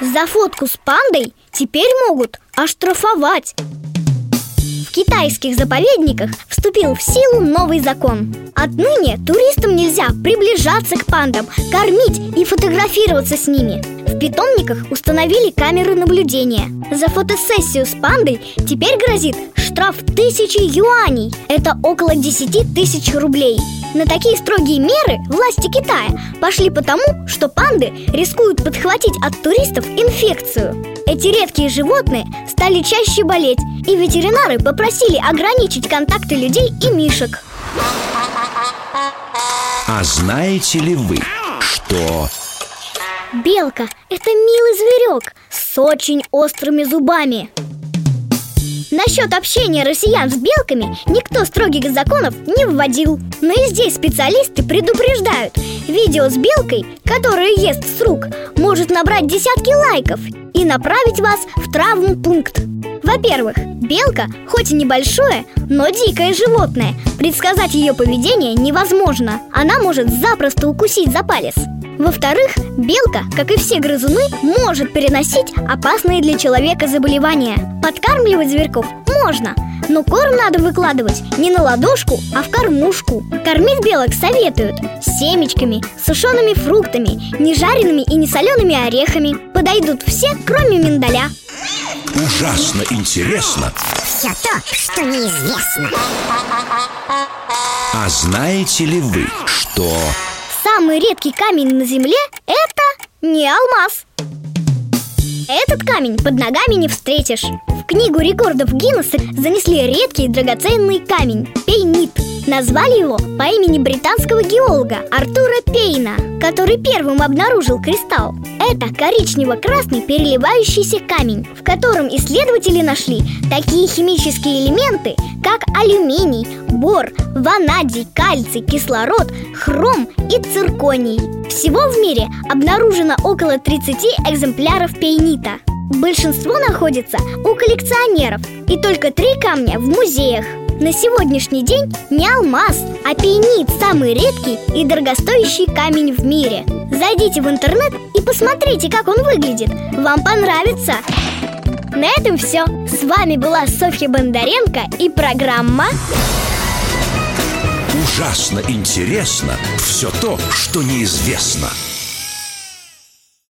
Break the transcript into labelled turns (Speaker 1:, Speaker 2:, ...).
Speaker 1: За фотку с пандой теперь могут оштрафовать. В китайских заповедниках вступил в силу новый закон. Отныне туристам нельзя приближаться к пандам, кормить и фотографироваться с ними. В питомниках установили камеры наблюдения. За фотосессию с пандой теперь грозит штраф тысячи юаней Это около 10 тысяч рублей на такие строгие меры власти Китая пошли потому, что панды рискуют подхватить от туристов инфекцию. Эти редкие животные стали чаще болеть, и ветеринары попросили ограничить контакты людей и мишек.
Speaker 2: А знаете ли вы, что...
Speaker 1: Белка – это милый зверек с очень острыми зубами. Насчет общения россиян с белками никто строгих законов не вводил. Но и здесь специалисты предупреждают. Видео с белкой, которая ест с рук, может набрать десятки лайков И направить вас в травмпункт. Во-первых, белка, хоть и небольшое, но дикое животное. Предсказать ее поведение невозможно. Она может запросто укусить за палец во-вторых, белка, как и все грызуны, может переносить опасные для человека заболевания. Подкармливать зверьков можно, но корм надо выкладывать не на ладошку, а в кормушку. Кормить белок советуют семечками, сушеными фруктами, не жареными и не солеными орехами. Подойдут все, кроме миндаля.
Speaker 2: Ужасно интересно
Speaker 3: Все то, что неизвестно
Speaker 2: А знаете ли вы, что...
Speaker 1: Самый редкий камень на Земле – это не алмаз. Этот камень под ногами не встретишь. В книгу рекордов Гиннесса занесли редкий драгоценный камень – пейнит Назвали его по имени британского геолога Артура Пейна, который первым обнаружил кристалл. Это коричнево-красный переливающийся камень, в котором исследователи нашли такие химические элементы, как алюминий, бор, ванадий, кальций, кислород, хром и цирконий. Всего в мире обнаружено около 30 экземпляров пейнита. Большинство находится у коллекционеров, и только три камня в музеях. На сегодняшний день не алмаз, а пейнит – самый редкий и дорогостоящий камень в мире. Зайдите в интернет и посмотрите, как он выглядит. Вам понравится! На этом все. С вами была Софья Бондаренко и программа
Speaker 2: Ужасно интересно все то, что неизвестно.